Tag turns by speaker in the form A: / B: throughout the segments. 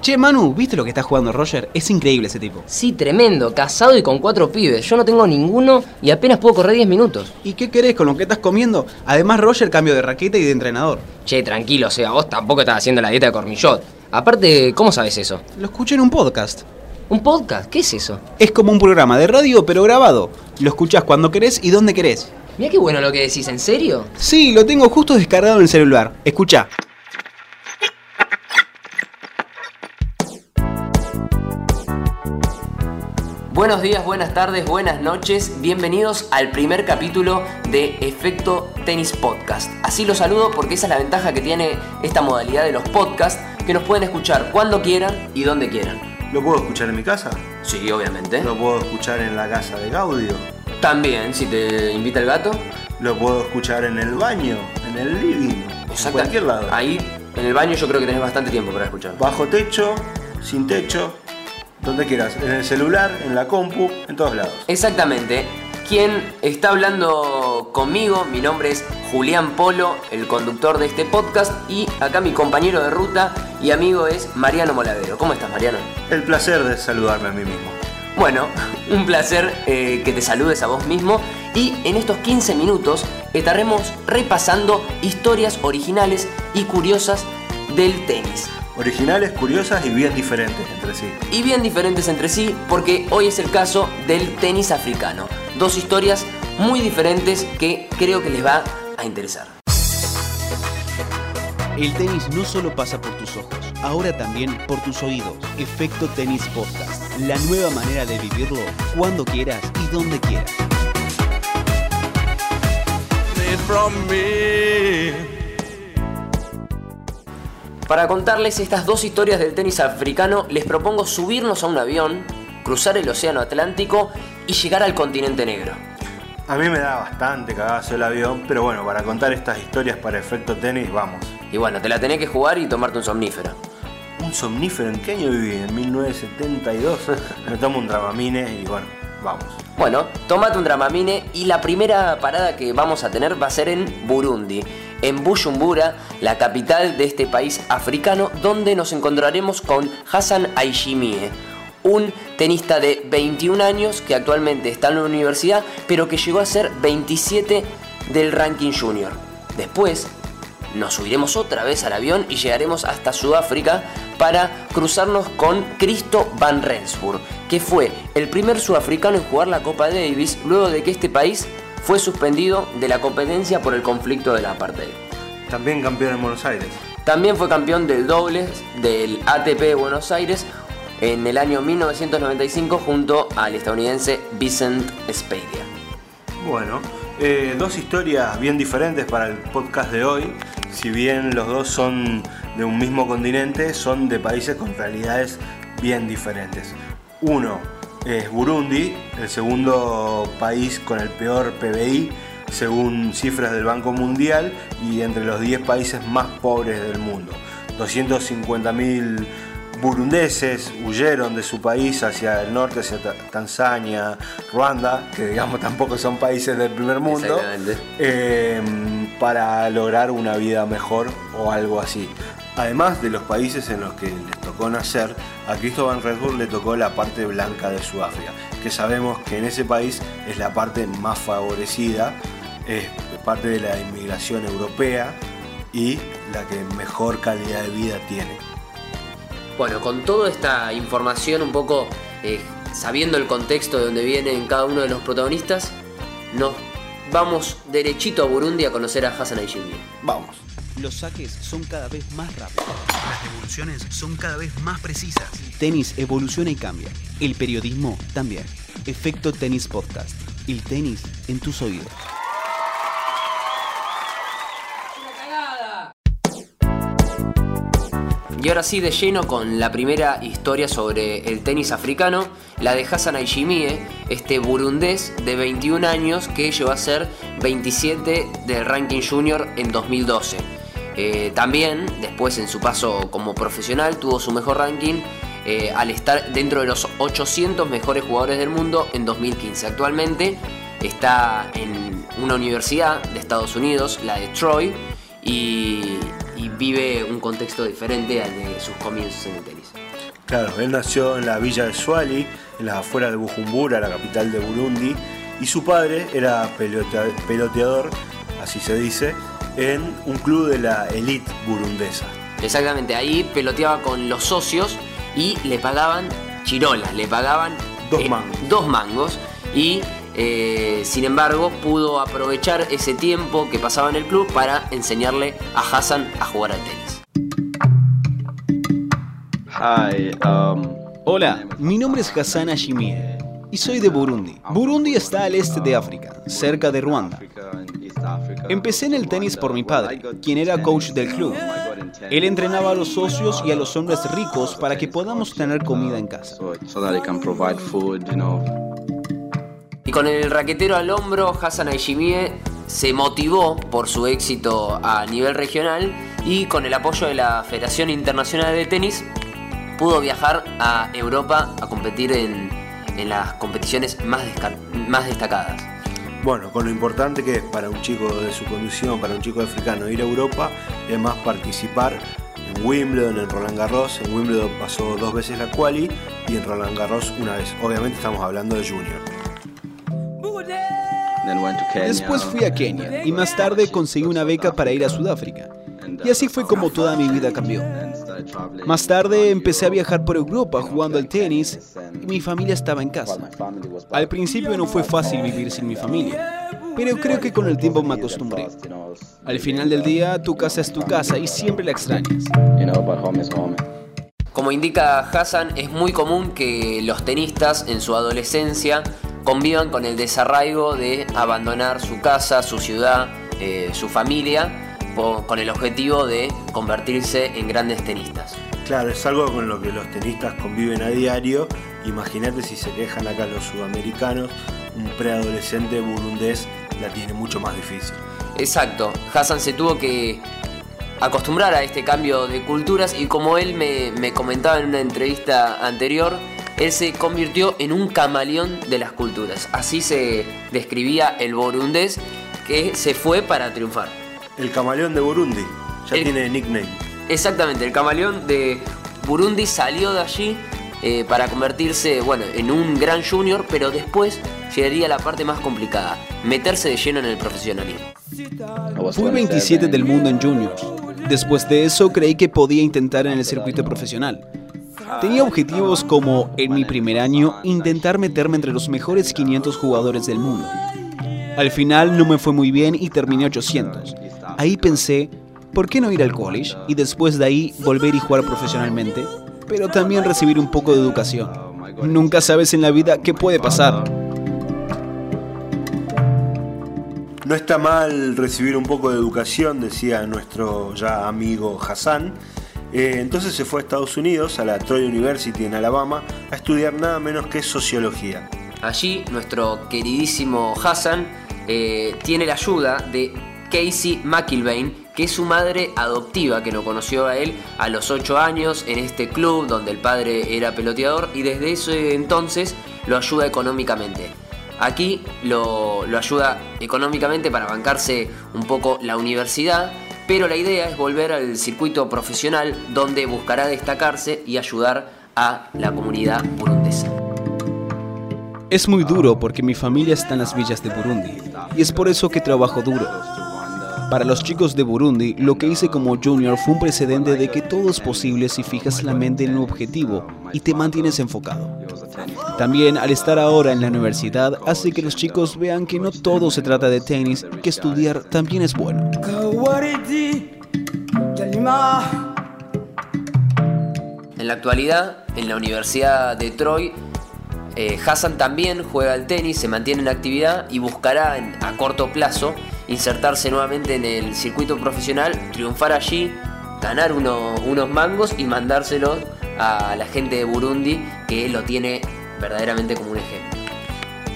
A: Che, Manu, ¿viste lo que está jugando Roger? Es increíble ese tipo.
B: Sí, tremendo, casado y con cuatro pibes. Yo no tengo ninguno y apenas puedo correr 10 minutos.
A: ¿Y qué querés con lo que estás comiendo? Además, Roger cambió de raqueta y de entrenador.
B: Che, tranquilo, o sea, vos tampoco estás haciendo la dieta de cormillot. Aparte, ¿cómo sabes eso?
A: Lo escuché en un podcast.
B: ¿Un podcast? ¿Qué es eso?
A: Es como un programa de radio, pero grabado. Lo escuchás cuando querés y donde querés.
B: Mira qué bueno lo que decís, ¿en serio?
A: Sí, lo tengo justo descargado en el celular. Escucha.
B: Buenos días, buenas tardes, buenas noches. Bienvenidos al primer capítulo de Efecto Tenis Podcast. Así los saludo porque esa es la ventaja que tiene esta modalidad de los podcasts, que nos pueden escuchar cuando quieran y donde quieran.
C: ¿Lo puedo escuchar en mi casa?
B: Sí, obviamente.
C: ¿Lo puedo escuchar en la casa de Gaudio?
B: También, si te invita el gato.
C: ¿Lo puedo escuchar en el baño? ¿En el living? En cualquier lado.
B: Ahí, en el baño, yo creo que tenés bastante tiempo para escuchar.
C: Bajo techo, sin techo, donde quieras. En el celular, en la compu, en todos lados.
B: Exactamente. Quien está hablando conmigo, mi nombre es Julián Polo, el conductor de este podcast, y acá mi compañero de ruta y amigo es Mariano Molavero. ¿Cómo estás, Mariano?
C: El placer de saludarme a mí mismo.
B: Bueno, un placer eh, que te saludes a vos mismo y en estos 15 minutos estaremos repasando historias originales y curiosas del tenis.
C: Originales, curiosas y bien diferentes entre sí.
B: y bien diferentes entre sí porque hoy es el caso del tenis africano. Dos historias muy diferentes que creo que les va a interesar.
A: El tenis no solo pasa por tus ojos, ahora también por tus oídos. Efecto Tenis Podcast. La nueva manera de vivirlo cuando quieras y donde quieras.
B: Para contarles estas dos historias del tenis africano, les propongo subirnos a un avión, cruzar el Océano Atlántico y llegar al continente negro.
C: A mí me da bastante cagazo el avión, pero bueno, para contar estas historias para efecto tenis, vamos.
B: Y bueno, te la tenés que jugar y tomarte un somnífero.
C: Un somnífero, ¿en qué año viví? En 1972. Me tomo un dramamine y bueno, vamos.
B: Bueno, tomate un Dramamine y la primera parada que vamos a tener va a ser en Burundi, en Bujumbura, la capital de este país africano, donde nos encontraremos con Hassan Aishimie, un tenista de 21 años que actualmente está en la universidad, pero que llegó a ser 27 del ranking junior. Después, nos subiremos otra vez al avión y llegaremos hasta Sudáfrica para cruzarnos con Cristo Van Rensburg, que fue el primer sudafricano en jugar la Copa Davis luego de que este país fue suspendido de la competencia por el conflicto del apartheid.
C: También campeón en Buenos Aires.
B: También fue campeón del dobles del ATP de Buenos Aires en el año 1995 junto al estadounidense Vincent Spadea.
C: Bueno, eh, dos historias bien diferentes para el podcast de hoy. Si bien los dos son de un mismo continente, son de países con realidades bien diferentes. Uno es Burundi, el segundo país con el peor PBI según cifras del Banco Mundial y entre los 10 países más pobres del mundo. 250.000 burundeses huyeron de su país hacia el norte, hacia Ta- Tanzania, Ruanda, que digamos tampoco son países del primer mundo, eh, para lograr una vida mejor o algo así. Además de los países en los que les tocó nacer, a Cristóbal Redbull le tocó la parte blanca de Sudáfrica, que sabemos que en ese país es la parte más favorecida, es parte de la inmigración europea y la que mejor calidad de vida tiene.
B: Bueno, con toda esta información, un poco eh, sabiendo el contexto de donde vienen cada uno de los protagonistas, nos vamos derechito a Burundi a conocer a Hassan Aishimie.
C: Vamos.
A: Los saques son cada vez más rápidos. Las devoluciones son cada vez más precisas. Tenis evoluciona y cambia. El periodismo también. Efecto Tenis Podcast. El tenis en tus oídos.
B: Y ahora sí, de lleno con la primera historia sobre el tenis africano, la de Hassan Aishimie, este burundés de 21 años que llegó a ser 27 del ranking junior en 2012. Eh, también, después en su paso como profesional, tuvo su mejor ranking eh, al estar dentro de los 800 mejores jugadores del mundo en 2015. Actualmente está en una universidad de Estados Unidos, la de Troy, y, vive un contexto diferente al de sus comienzos en el tenis.
C: Claro, él nació en la villa de Swali, en las afueras de Bujumbura, la capital de Burundi, y su padre era peloteador, así se dice, en un club de la elite burundesa.
B: Exactamente, ahí peloteaba con los socios y le pagaban chirolas, le pagaban
C: dos eh, mangos.
B: Dos mangos y eh, sin embargo pudo aprovechar ese tiempo que pasaba en el club para enseñarle a Hassan a jugar al tenis.
A: Um, Hola, mi nombre es Hassan Hashimie y soy de Burundi. Burundi está al este de África, cerca de Ruanda. Empecé en el tenis por mi padre, quien era coach del club. Él entrenaba a los socios y a los hombres ricos para que podamos tener comida en casa.
B: Y con el raquetero al hombro, Hassan Aishimie se motivó por su éxito a nivel regional y con el apoyo de la Federación Internacional de Tenis pudo viajar a Europa a competir en, las competiciones más, más destacadas.
C: Bueno, con lo importante que es para un chico de su condición, para un chico africano ir a Europa y además participar en Wimbledon, en Roland Garros. En Wimbledon pasó dos veces la quali y en Roland Garros una vez. Obviamente estamos hablando de junior.
A: Después fui a Kenia y más tarde conseguí una beca para ir a Sudáfrica. Y así fue como toda mi vida cambió. Más tarde empecé a viajar por Europa jugando al tenis y mi familia estaba en casa. Al principio no fue fácil vivir sin mi familia, pero creo que con el tiempo me acostumbré. Al final del día, tu casa es tu casa y siempre la extrañas.
B: Como indica Hassan, es muy común que los tenistas en su adolescencia convivan con el desarraigo de abandonar su casa, su ciudad, eh, su familia con el objetivo de convertirse en grandes tenistas.
C: Claro, es algo con lo que los tenistas conviven a diario. Imagínate si se quejan acá los sudamericanos, un preadolescente burundés la tiene mucho más difícil.
B: Exacto, Hassan se tuvo que acostumbrar a este cambio de culturas y como él me, me comentaba en una entrevista anterior, él se convirtió en un camaleón de las culturas. Así se describía el burundés que se fue para triunfar.
C: El camaleón de Burundi. Ya tiene nickname.
B: Exactamente, el camaleón de Burundi salió de allí eh, para convertirse, bueno, en un gran junior, pero después llegaría la parte más complicada, meterse de lleno en el profesionalismo.
A: Fui 27 del mundo en juniors. Después de eso creí que podía intentar en el circuito profesional. Tenía objetivos como, en mi primer año, intentar meterme entre los mejores 500 jugadores del mundo. Al final no me fue muy bien y terminé 800. Ahí pensé, ¿por qué no ir al college y después de ahí volver y jugar profesionalmente? Pero también recibir un poco de educación. Nunca sabes en la vida qué puede pasar.
C: No está mal recibir un poco de educación, decía nuestro ya amigo Hassan. Eh, entonces se fue a Estados Unidos, a la Troy University en Alabama, a estudiar nada menos que sociología.
B: Allí nuestro queridísimo Hassan eh, tiene la ayuda de Casey McIlvaine, que es su madre adoptiva, que lo conoció a él a los 8 años en este club donde el padre era peloteador y desde ese entonces lo ayuda económicamente. Aquí lo, lo ayuda económicamente para bancarse un poco la universidad, pero la idea es volver al circuito profesional donde buscará destacarse y ayudar a la comunidad burundesa.
A: Es muy duro porque mi familia está en las villas de Burundi y es por eso que trabajo duro. Para los chicos de Burundi, lo que hice como junior fue un precedente de que todo es posible si fijas la mente en un objetivo y te mantienes enfocado. También al estar ahora en la universidad hace que los chicos vean que no todo se trata de tenis y que estudiar también es bueno.
B: En la actualidad, en la Universidad de Troy, eh, Hassan también juega al tenis, se mantiene en actividad y buscará a corto plazo insertarse nuevamente en el circuito profesional, triunfar allí, ganar unos mangos y mandárselos a la gente de Burundi que lo tiene verdaderamente como un ejemplo.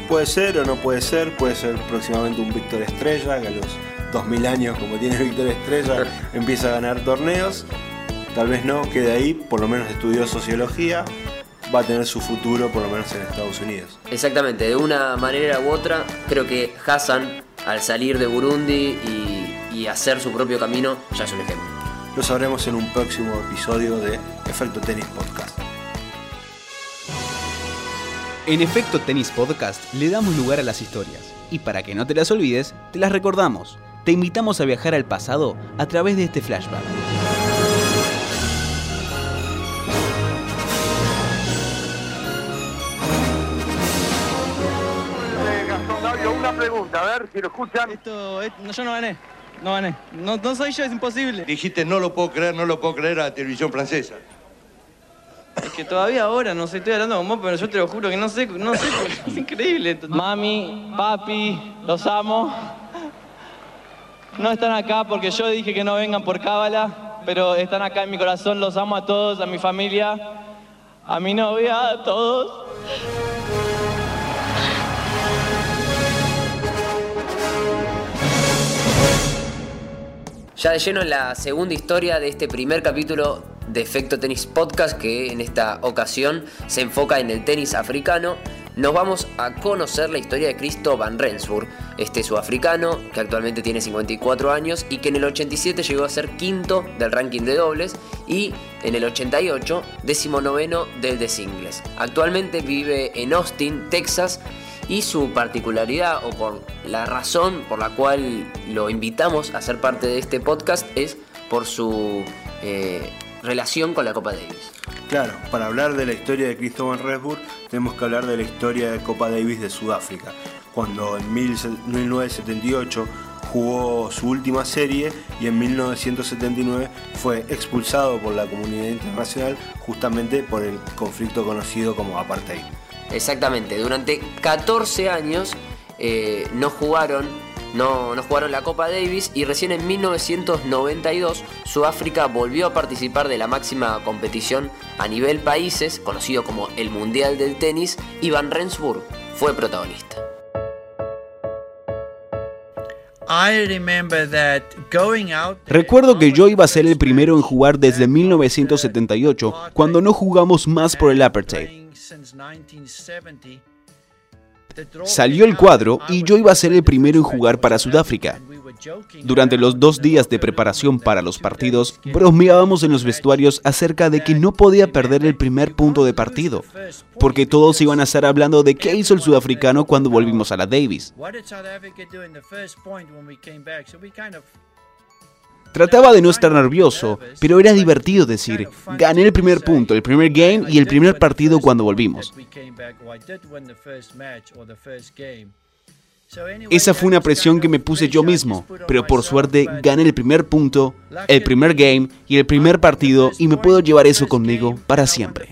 C: Puede ser o no puede ser, puede ser próximamente un Víctor Estrella, que a los 2000 años como tiene Víctor Estrella empieza a ganar torneos. Tal vez no, quede ahí, por lo menos estudió sociología, va a tener su futuro por lo menos en Estados Unidos.
B: Exactamente, de una manera u otra, creo que Hassan al salir de Burundi y, hacer su propio camino ya es un ejemplo.
C: Lo sabremos en un próximo episodio de Efecto Tenis Podcast.
A: En Efecto Tenis Podcast le damos lugar a las historias y para que no te las olvides, te las recordamos. Te invitamos a viajar al pasado a través de este flashback.
D: Pregunta, a ver si lo escuchan.
E: Esto, yo no gané, no gané. No, no soy yo, es imposible.
F: Dijiste, no lo puedo creer, no lo puedo creer a la televisión francesa.
E: Es que todavía ahora, no sé, estoy hablando con vos, pero yo te lo juro que no sé, no sé, es increíble. Mami, papi, los amo. No están acá porque yo dije que no vengan por cábala, pero están acá en mi corazón, los amo a todos, a mi familia, a mi novia, a todos.
B: Ya de lleno en la segunda historia de este primer capítulo de Efecto Tenis Podcast, que en esta ocasión se enfoca en el tenis africano, nos vamos a conocer la historia de Cristo Van Rensburg, este sudafricano que actualmente tiene 54 años y que en el 87 llegó a ser quinto del ranking de dobles y en el 88 noveno del de singles. Actualmente vive en Austin, Texas y su particularidad o por la razón por la cual lo invitamos a ser parte de este podcast es por su eh, relación con la Copa Davis.
C: Claro, para hablar de la historia de Cristóbal Resburg tenemos que hablar de la historia de Copa Davis de Sudáfrica, cuando en 1978 jugó su última serie y en 1979 fue expulsado por la comunidad internacional justamente por el conflicto conocido como apartheid.
B: Exactamente, durante 14 años eh, no jugaron no, no, jugaron la Copa Davis y recién en 1992 Sudáfrica volvió a participar de la máxima competición a nivel países, conocido como el Mundial del Tenis, y Van Rensburg fue protagonista.
A: Recuerdo que yo iba a ser el primero en jugar desde 1978, cuando no jugamos más por el apartheid. Salió el cuadro y yo iba a ser el primero en jugar para Sudáfrica. Durante los dos días de preparación para los partidos, bromeábamos en los vestuarios acerca de que no podía perder el primer punto de partido, porque todos iban a estar hablando de qué hizo el sudafricano cuando volvimos a la Davis. Trataba de no estar nervioso, pero era divertido decir, gané el primer punto, el primer game y el primer partido cuando volvimos. Esa fue una presión que me puse yo mismo, pero por suerte gané el primer punto, el primer game y el primer partido y me puedo llevar eso conmigo para siempre.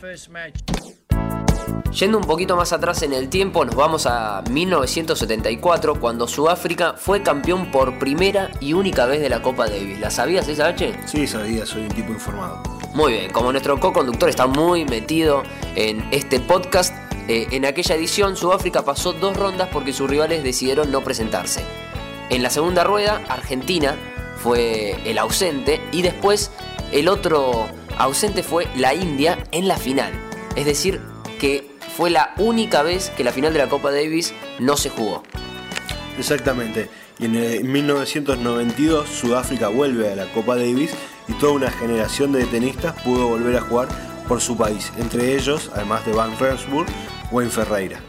B: Yendo un poquito más atrás en el tiempo, nos vamos a 1974, cuando Sudáfrica fue campeón por primera y única vez de la Copa Davis. ¿La sabías esa H?
C: Sí, sabía, soy un tipo informado.
B: Muy bien, como nuestro co-conductor está muy metido en este podcast, eh, en aquella edición Sudáfrica pasó dos rondas porque sus rivales decidieron no presentarse. En la segunda rueda, Argentina fue el ausente y después el otro ausente fue la India en la final. Es decir, que fue la única vez que la final de la Copa Davis no se jugó.
C: Exactamente. Y en 1992 Sudáfrica vuelve a la Copa Davis y toda una generación de tenistas pudo volver a jugar por su país, entre ellos, además de Van Rensburg, Wayne Ferreira.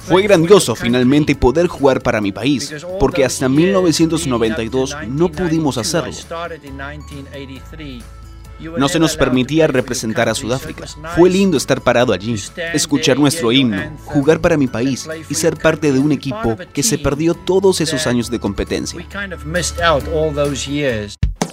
A: Fue grandioso finalmente poder jugar para mi país, porque hasta 1992 no pudimos hacerlo. No se nos permitía representar a Sudáfrica. Fue lindo estar parado allí, escuchar nuestro himno, jugar para mi país y ser parte de un equipo que se perdió todos esos años de competencia.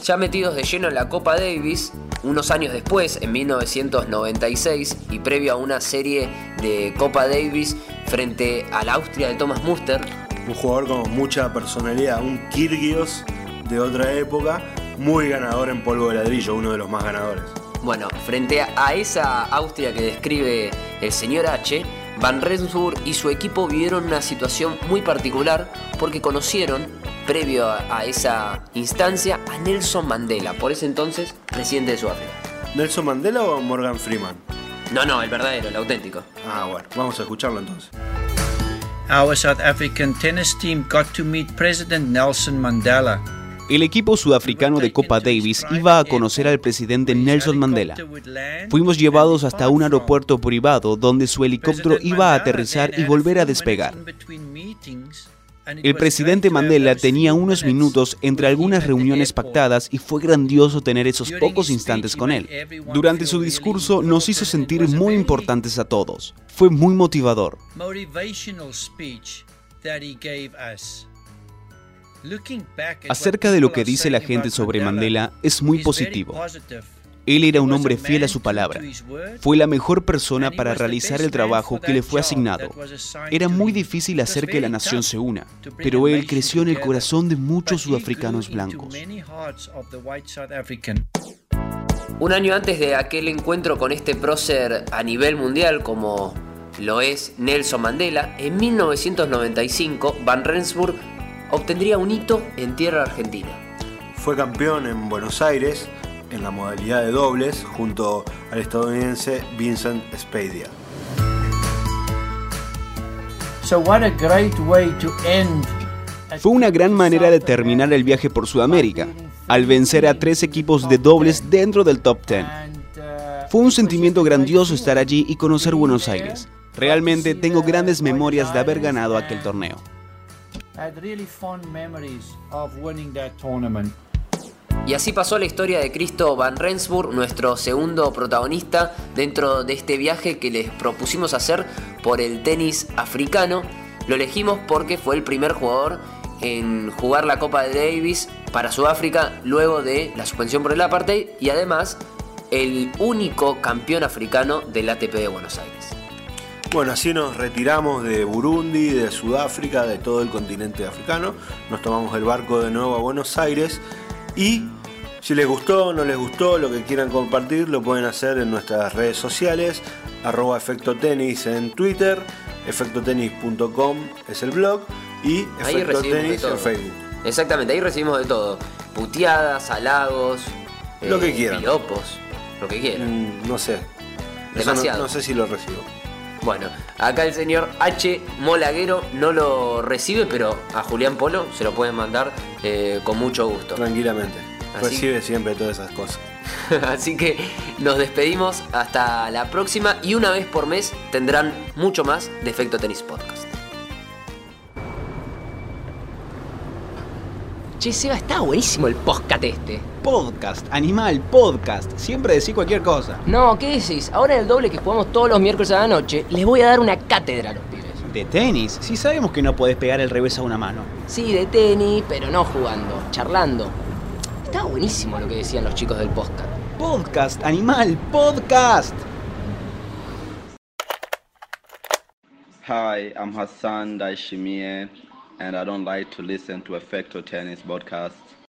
B: Ya metidos de lleno en la Copa Davis, unos años después, en 1996, y previo a una serie de Copa Davis frente al Austria de Thomas Muster,
C: un jugador con mucha personalidad, un Kirgios de otra época, muy ganador en polvo de ladrillo, uno de los más ganadores.
B: Bueno, frente a esa Austria que describe el señor H, Van Rensburg y su equipo vivieron una situación muy particular porque conocieron, previo a, esa instancia, a Nelson Mandela, por ese entonces presidente de Sudáfrica.
C: ¿Nelson Mandela o Morgan Freeman?
B: No, no, el verdadero, el auténtico.
C: Ah, bueno, vamos a escucharlo entonces.
G: Our South African tennis team got to meet President Nelson Mandela
A: El equipo sudafricano de Copa Davis iba a conocer al presidente Nelson Mandela. Fuimos llevados hasta un aeropuerto privado donde su helicóptero iba a aterrizar y volver a despegar. El presidente Mandela tenía unos minutos entre algunas reuniones pactadas y fue grandioso tener esos pocos instantes con él. Durante su discurso nos hizo sentir muy importantes a todos. Fue muy motivador. Acerca de lo que dice la gente sobre Mandela es muy positivo. Él era un hombre fiel a su palabra. Fue la mejor persona para realizar el trabajo que le fue asignado. Era muy difícil hacer que la nación se una, pero él creció en el corazón de muchos sudafricanos blancos.
B: Un año antes de aquel encuentro con este prócer a nivel mundial como lo es Nelson Mandela, en 1995 Van Rensburg obtendría un hito en tierra argentina.
C: Fue campeón en Buenos Aires en la modalidad de dobles junto al estadounidense Vincent Spadia.
A: Fue una gran manera de terminar el viaje por Sudamérica, al vencer a tres equipos de dobles dentro del top 10. Fue un sentimiento grandioso estar allí y conocer Buenos Aires. Realmente tengo grandes memorias de haber ganado aquel torneo.
B: Y así pasó la historia de Cristo Van Rensburg, nuestro segundo protagonista dentro de este viaje que les propusimos hacer por el tenis africano. Lo elegimos porque fue el primer jugador en jugar la Copa de Davis para Sudáfrica luego de la suspensión por el apartheid y además el único campeón africano del ATP de Buenos Aires.
C: Bueno, así nos retiramos de Burundi, de Sudáfrica, de todo el continente africano. Nos tomamos el barco de nuevo a Buenos Aires y si les gustó no les gustó, lo que quieran compartir, lo pueden hacer en nuestras redes sociales, arroba efecto tenis en Twitter, efectotenis.com es el blog y efecto tenis en Facebook.
B: Exactamente, ahí recibimos de todo. Puteadas, halagos,
C: lo que eh, quieran.
B: Piropos, lo que quieran.
C: Mm, no sé.
B: Demasiado.
C: no sé si lo recibo.
B: Bueno, acá el señor H. Molaguero no lo recibe, pero a Julián Polo se lo pueden mandar eh, con mucho gusto.
C: Tranquilamente. Recibe siempre todas esas cosas.
B: Así que nos despedimos hasta la próxima y una vez por mes tendrán mucho más de Efecto Tenis Podcast. Che, Seba, está buenísimo el podcast este.
A: Podcast, animal, podcast. Siempre decís cualquier cosa.
B: No, ¿qué decís? Ahora en el doble que jugamos todos los miércoles a la noche, les voy a dar una cátedra a los pibes.
A: ¿De tenis? Si sabemos que no podés pegar el revés a una mano.
B: Sí, de tenis, pero no jugando, charlando. Estaba buenísimo lo que decían los chicos del podcast.
A: Podcast, animal, podcast.
G: Hi, I'm Hassan Daishimie. and I don't like to listen to Effecto Tennis podcasts.